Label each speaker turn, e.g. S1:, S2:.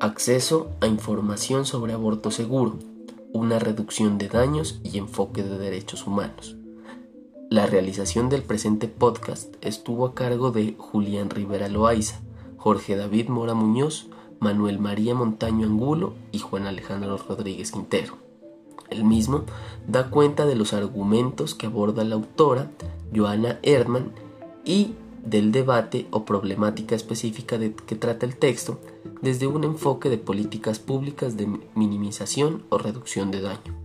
S1: Acceso a información sobre aborto seguro, una reducción de daños y enfoque de derechos humanos. La realización del presente podcast estuvo a cargo de Julián Rivera Loaiza, Jorge David Mora Muñoz, Manuel María Montaño Angulo y Juan Alejandro Rodríguez Quintero. El mismo da cuenta de los argumentos que aborda la autora Joana Erdmann y del debate o problemática específica que trata el texto desde un enfoque de políticas públicas de minimización o reducción de daño.